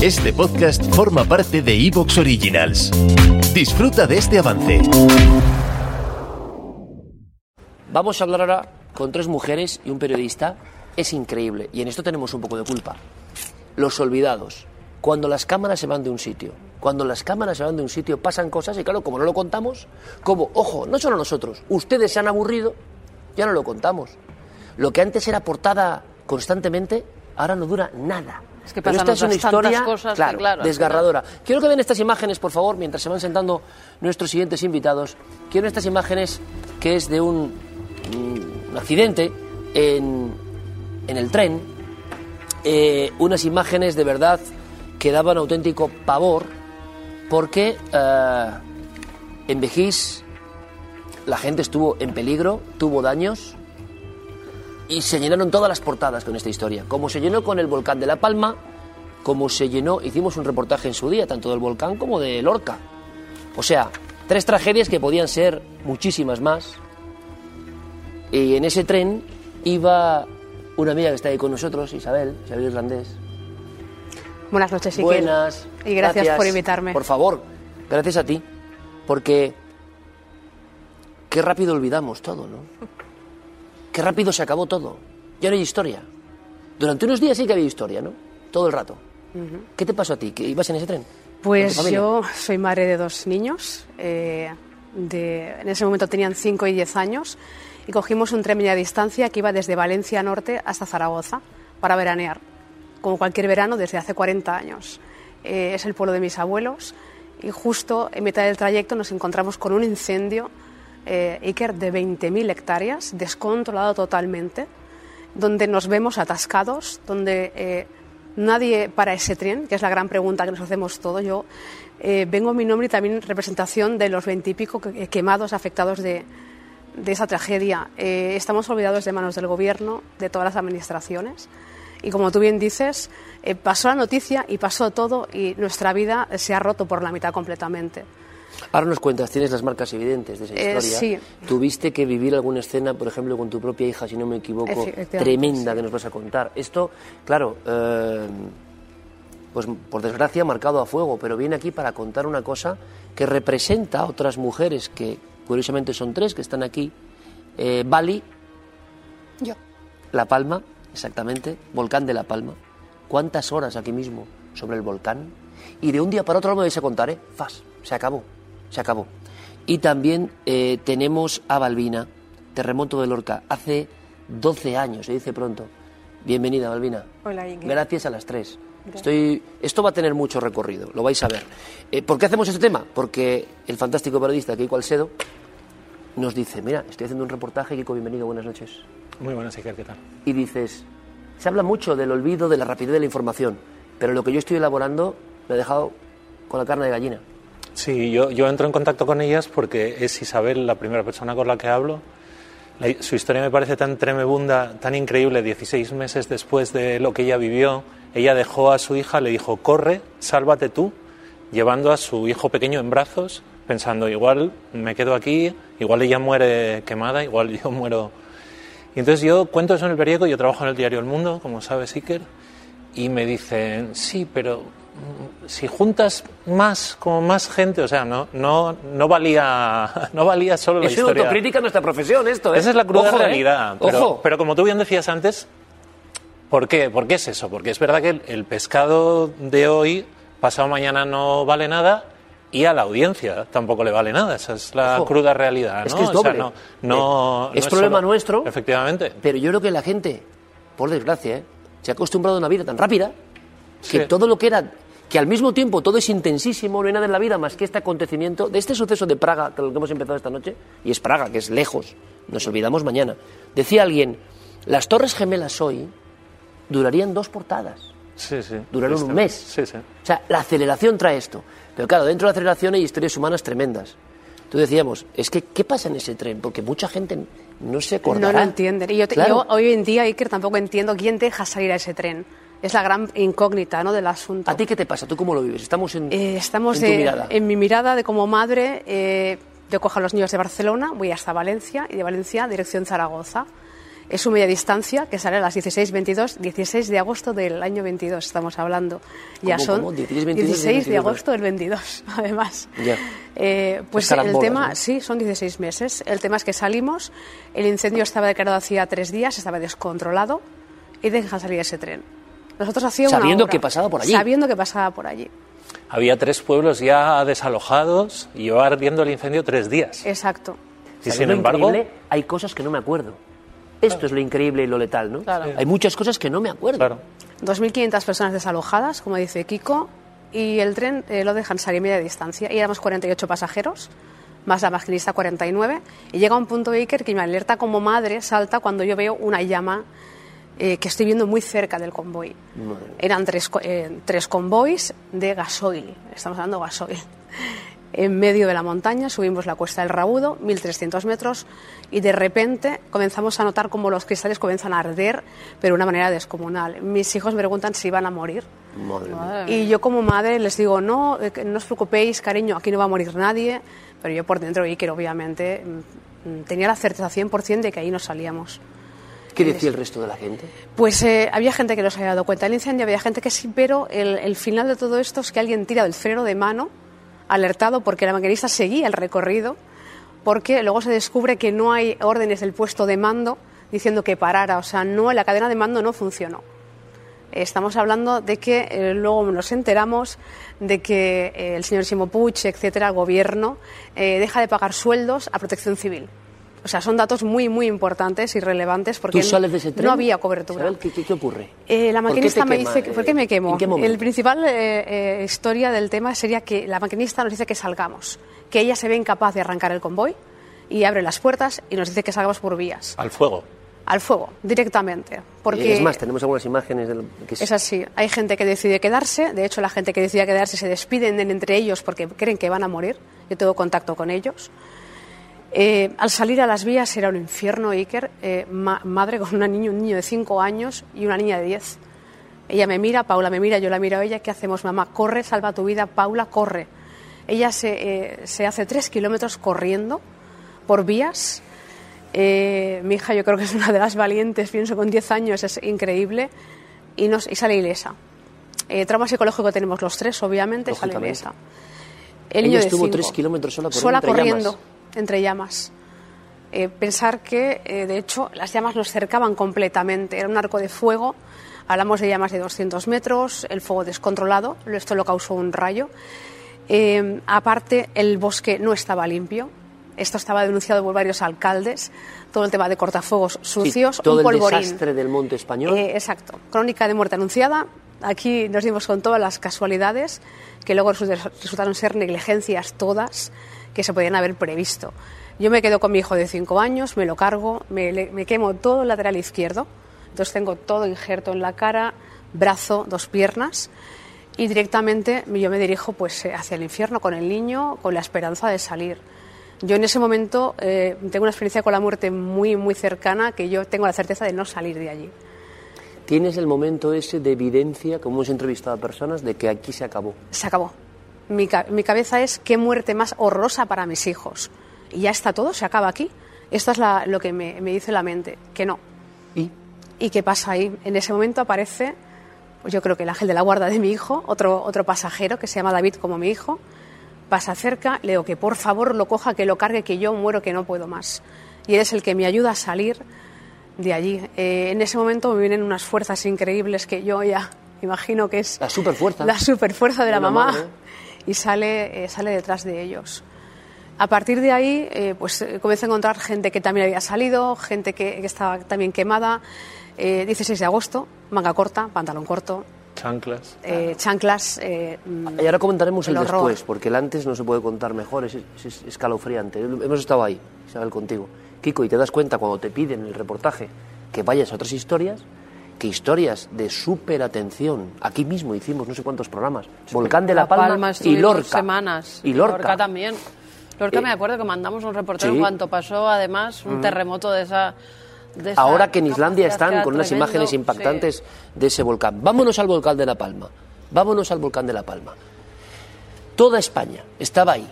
Este podcast forma parte de Evox Originals. Disfruta de este avance. Vamos a hablar ahora con tres mujeres y un periodista. Es increíble y en esto tenemos un poco de culpa. Los olvidados. Cuando las cámaras se van de un sitio, cuando las cámaras se van de un sitio pasan cosas y claro, como no lo contamos, como, ojo, no solo nosotros, ustedes se han aburrido, ya no lo contamos. Lo que antes era portada constantemente, ahora no dura nada. Es que Pero esta es una historia cosas que, claro, desgarradora. Quiero que vean estas imágenes, por favor, mientras se van sentando nuestros siguientes invitados. Quiero estas imágenes que es de un, mm, un accidente en, en el tren. Eh, unas imágenes de verdad que daban auténtico pavor porque eh, en Vejís la gente estuvo en peligro, tuvo daños y se llenaron todas las portadas con esta historia. Como se llenó con el volcán de La Palma, como se llenó, hicimos un reportaje en su día, tanto del volcán como de Lorca. O sea, tres tragedias que podían ser muchísimas más. Y en ese tren iba una amiga que está ahí con nosotros, Isabel, Isabel Irlandés. Buenas noches, Iker. Buenas. Y gracias, por invitarme. Por favor, gracias a ti. Porque qué rápido olvidamos todo, ¿no? Qué rápido se acabó todo. Ya no hay historia. Durante unos días sí que había historia, ¿no? Todo el rato. ¿Qué te pasó a ti? ¿Que ibas en ese tren? ¿Con Pues yo soy madre de dos niños. eh, de, en ese momento tenían 5 y 10 años. Y cogimos un tren media distancia que iba desde Valencia Norte hasta Zaragoza para veranear. Como cualquier verano desde hace 40 años. Eh, es el pueblo de mis abuelos. Y justo en mitad del trayecto nos encontramos con un incendio, eh, Iker, de 20.000 hectáreas, descontrolado totalmente, donde nos vemos atascados, donde eh, nadie para ese tren, que es la gran pregunta que nos hacemos todos. Yo eh, vengo en mi nombre y también en representación de los veintipico que- quemados afectados de, de esa tragedia. Eh, estamos olvidados de manos del gobierno, de todas las administraciones. Y como tú bien dices, eh, pasó la noticia y pasó todo y nuestra vida se ha roto por la mitad completamente. Ahora nos cuentas, tienes las marcas evidentes de esa Eh, historia. sí. Tuviste que vivir alguna escena, por ejemplo, con tu propia hija, si no me equivoco, tremenda sí. que nos vas a contar. Esto, claro, eh, pues por desgracia marcado a fuego, pero viene aquí para contar una cosa que representa a otras mujeres que, curiosamente, son tres que están aquí. Eh, Bali, Yo. La Palma, exactamente, volcán de La Palma. ¿Cuántas horas aquí mismo sobre el volcán? Y de un día para otro no me vais a contar, ¿eh? Fas, se acabó, se acabó. Y también eh, tenemos a Balbina, terremoto de Lorca, hace 12 años, se dice pronto. Bienvenida, Balbina. Hola, Iker. Gracias a las tres. Estoy, esto va a tener mucho recorrido, lo vais a ver. Eh, ¿Por qué hacemos este tema? Porque el fantástico periodista Keiko Alcedo nos dice, mira, estoy haciendo un reportaje, Kiko, bienvenido, buenas noches Muy buenas, Iker, ¿qué tal? y dices, se habla mucho del olvido, de la rapidez de la información, pero lo que yo estoy elaborando me ha dejado con la carne de gallina. Sí, yo, yo entro en contacto con ellas porque es Isabel la primera persona con la que hablo. La- su historia me parece tan tremebunda, tan increíble. 16 meses después de lo que ella vivió, ella dejó a su hija, le dijo, corre, sálvate tú, llevando a su hijo pequeño en brazos, pensando, igual me quedo aquí, igual ella muere quemada, igual yo muero. Y entonces yo cuento eso en el periódico, yo trabajo en el diario El Mundo, como sabes, Iker, y me dicen, sí, pero si juntas más, como más gente, o sea, no, no, no valía, no valía solo la Es una historia. autocrítica en nuestra profesión esto, ¿eh? Esa es la cruda Ojo, ¿eh? realidad. Pero, Ojo. pero como tú bien decías antes, ¿por qué? ¿Por qué es eso? Porque es verdad que el, el pescado de hoy, pasado mañana no vale nada y a la audiencia tampoco le vale nada. Esa es la Ojo. cruda realidad. Es ¿no? que es O sea, doble. no, no- Eh, es problema solo- nuestro. Efectivamente. Pero yo creo que la gente, por desgracia, ¿eh? se ha acostumbrado a una vida tan rápida que Sí. todo lo que era, que al mismo tiempo todo es intensísimo, no hay nada en la vida más que este acontecimiento, de este suceso de Praga, que es lo que hemos empezado esta noche, y es Praga, que es lejos, nos olvidamos mañana. Decía alguien, las Torres Gemelas hoy durarían dos portadas. Sí, sí. Duraron un mes. Sí, sí. O sea, la aceleración trae esto. Pero claro, dentro de la aceleración hay historias humanas tremendas. Tú decíamos, es que, ¿qué pasa en ese tren? Porque mucha gente no se acordará. No lo entienden. Y yo, te- Claro. yo hoy en día, Iker, tampoco entiendo quién deja salir a ese tren. Es la gran incógnita ¿no? del asunto. ¿A ti qué te pasa? ¿Tú cómo lo vives? Estamos en, Eh, estamos en tu mirada. en mi mirada de como madre. eh, yo cojo a los niños de Barcelona, voy hasta Valencia y de Valencia dirección Zaragoza. Es su media distancia que sale a las 16.22, 16 de agosto del año 22, estamos hablando. Ya ¿Cómo, son cómo? 16, 22, 16 de 22. agosto del 22, además. Ya. Eh, pues el tema, ¿no? sí, son 16 meses. El tema es que salimos, el incendio estaba declarado hacía tres días, estaba descontrolado y dejan salir ese tren. Nosotros hacíamos una Sabiendo obra, que pasaba por allí. Sabiendo que pasaba por allí. Había tres pueblos ya desalojados y llevaba ardiendo el incendio tres días. Exacto. Y ¿Sabes sin lo embargo, hay cosas que no me acuerdo. Esto es lo increíble y lo letal, ¿no? Claro. Hay muchas cosas que no me acuerdo. claro, 2.500 personas desalojadas, como dice Kiko, y el tren eh, lo dejan salir media distancia. Y éramos 48 pasajeros, más la maquinista 49. Y llega un punto Iker que me alerta como madre, salta cuando yo veo una llama eh, que estoy viendo muy cerca del convoy. Eran tres, eh, tres convoys de gasoil, estamos hablando de gasoil. En medio de la montaña subimos la cuesta del Rabudo, 1.300 metros, y de repente comenzamos a notar cómo los cristales comienzan a arder, pero de una manera descomunal. Mis hijos me preguntan si iban a morir. Madre mía. Madre Y yo como madre les digo, no, eh, que no os preocupéis, cariño, aquí no va a morir nadie. Pero yo por dentro, Iker, obviamente, mm, mm, tenía la certeza 100% de que ahí no salíamos. ¿Qué decía el resto de la gente? Pues eh, había gente que no se había dado cuenta del incendio, había gente que sí, pero el, el final de todo esto es que alguien tira del freno de mano, alertado porque la maquinista seguía el recorrido, porque luego se descubre que no hay órdenes del puesto de mando diciendo que parara, o sea, no, la cadena de mando no funcionó. Estamos hablando de que eh, luego nos enteramos de que eh, el señor Simo Puig, etcétera, el gobierno, deja de pagar sueldos a protección civil. O sea, son datos muy, muy importantes y relevantes porque ¿Tú sales de ese tren? no había cobertura. ¿qué, qué, qué ocurre? Eh, la ¿Por qué maquinista me quema? dice que, ¿por qué me quemo? ¿En qué momento? El principal eh, eh, historia del tema sería que la maquinista nos dice que salgamos, que ella se ve incapaz de arrancar el convoy y abre las puertas y nos dice que salgamos por vías, al fuego. al fuego, directamente. Porque Es más, tenemos algunas imágenes del que es- es así. Hay gente que decide quedarse. De hecho, la gente que decide quedarse se despiden en- entre ellos porque creen que van a morir. Yo tengo contacto con ellos. Eh, al salir a las vías era un infierno, Iker. Eh, ma- madre con una niño, un niño de 5 años y una niña de 10. Ella me mira, Paula me mira, yo la miro a ella. ¿Qué hacemos, mamá? Corre, salva tu vida. Paula, corre. Ella se, eh, se hace tres kilómetros corriendo por vías. Eh, mi hija yo creo que es una de las valientes, pienso con 10 años, es increíble, y, nos, y sale ilesa. Eh, trauma psicológico tenemos los tres, obviamente, sale ilesa. El Ella niño de estuvo cinco, tres kilómetros sola corriendo sola corriendo. Entre llamas. Eh, pensar que, eh, de hecho, las llamas nos cercaban completamente. Era un arco de fuego. Hablamos de llamas de 200 metros, el fuego descontrolado. Esto lo causó un rayo. Eh, aparte, el bosque no estaba limpio. Esto estaba denunciado por varios alcaldes. Todo el tema de cortafuegos Sí, sucios, todo un el polvorín. desastre del monte español. Eh, exacto. Crónica de muerte anunciada. Aquí nos dimos con todas las casualidades que luego resu- resultaron ser negligencias todas que se podían haber previsto. Yo me quedo con mi hijo de 5 años, me lo cargo, me, quemo todo el lateral izquierdo. Entonces tengo todo injerto en la cara, brazo, dos piernas. Y directamente yo me dirijo pues, eh, hacia el infierno con el niño, con la esperanza de salir. Yo en ese momento eh, tengo una experiencia con la muerte muy, muy cercana que yo tengo la certeza de no salir de allí. Tienes el momento ese de evidencia, como hemos entrevistado a personas, de que aquí se acabó. se acabó. Mi, mi cabeza es qué muerte más horrorosa para mis hijos. Y ya está todo, se acaba aquí. Esto es la- lo que me, me dice la mente, que no. ¿Y? ¿Y qué pasa ahí? En ese momento aparece, pues yo creo que el ángel de la guarda de mi hijo, otro, otro pasajero que se llama David como mi hijo, pasa cerca, le digo que por favor lo coja, que lo cargue, que yo muero, que no puedo más. Y él es el que me ayuda a salir de allí. Eh, en ese momento me vienen unas fuerzas increíbles que yo ya imagino que es La superfuerza. la superfuerza de la mamá. Y sale, eh, sale detrás de ellos. A partir de ahí, eh, pues eh, comienzo a encontrar gente que también había salido, gente que, que estaba también quemada. Eh, 16 de agosto, manga corta, pantalón corto, Chanclas. eh, chanclas. eh, Y ahora comentaremos el, El horror. después, porque el antes no se puede contar mejor, es, es escalofriante. Hemos estado ahí, Isabel, contigo. Kiko, y te das cuenta cuando te piden el reportaje que vayas a otras historias, que historias de súper atención. Aquí mismo hicimos no sé cuántos programas. Volcán de La, Palma, y Lorca. semanas. Y Lorca. también. Lorca Eh, me acuerdo que mandamos un reportero sí. en cuanto pasó, además, un terremoto de esa... de esa Ahora que en Islandia que están con unas tremendo, imágenes sí. impactantes de ese volcán. Vámonos al volcán de La Palma. Vámonos al volcán de La Palma. Toda España estaba ahí,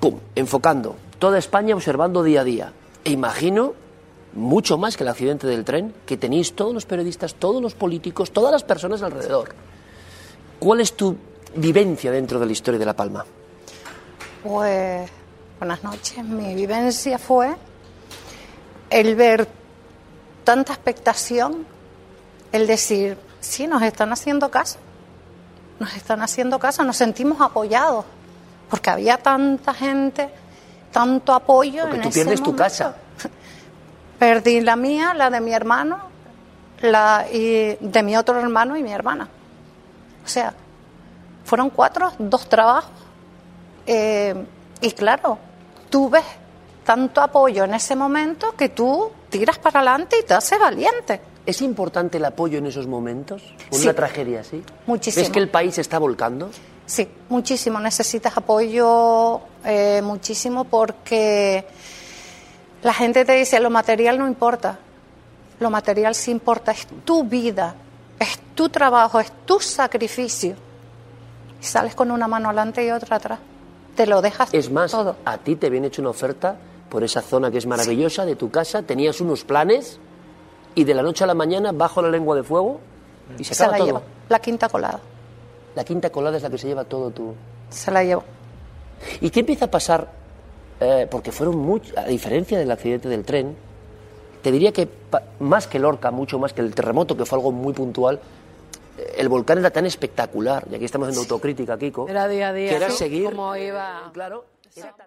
pum, enfocando. Toda España observando día a día. E imagino mucho más que el accidente del tren, que tenéis todos los periodistas, todos los políticos, todas las personas alrededor. ¿Cuál es tu vivencia dentro de la historia de La Palma? Pues buenas noches. Mi vivencia fue el ver tanta expectación, el decir, sí, nos están haciendo caso, nos están haciendo caso, nos sentimos apoyados, porque había tanta gente, tanto apoyo. Porque en tú ese pierdes tu casa. Perdí la mía, la de mi hermano, la y de mi otro hermano y mi hermana. O sea, fueron cuatro, dos trabajos. Eh, y claro, tú ves tanto apoyo en ese momento que tú tiras para adelante y te haces valiente. ¿Es importante el apoyo en esos momentos? ¿Con Sí. una tragedia así? Muchísimo. ¿Ves que el país se está volcando? Sí, muchísimo. Necesitas apoyo eh, muchísimo porque la gente te dice lo material no importa. Lo material sí importa. Es tu vida, es tu trabajo, es tu sacrificio. Y sales con una mano adelante y otra atrás. Te lo dejas Es más, todo. a ti te habían hecho una oferta por esa zona que es maravillosa de tu casa, tenías unos planes y de la noche a la mañana bajo la lengua de fuego y se Se acaba la todo. lleva. La quinta colada. La quinta colada es la que se lleva todo tu... Se la llevó. ¿Y qué empieza a pasar? Eh, porque fueron mucho, a diferencia del accidente del tren, te diría que más que Lorca, mucho más que el terremoto, que fue algo muy puntual, eh, el volcán era tan espectacular, y aquí estamos haciendo autocrítica, Kiko, Era día a día. que era seguir... Iba. Claro, era tan-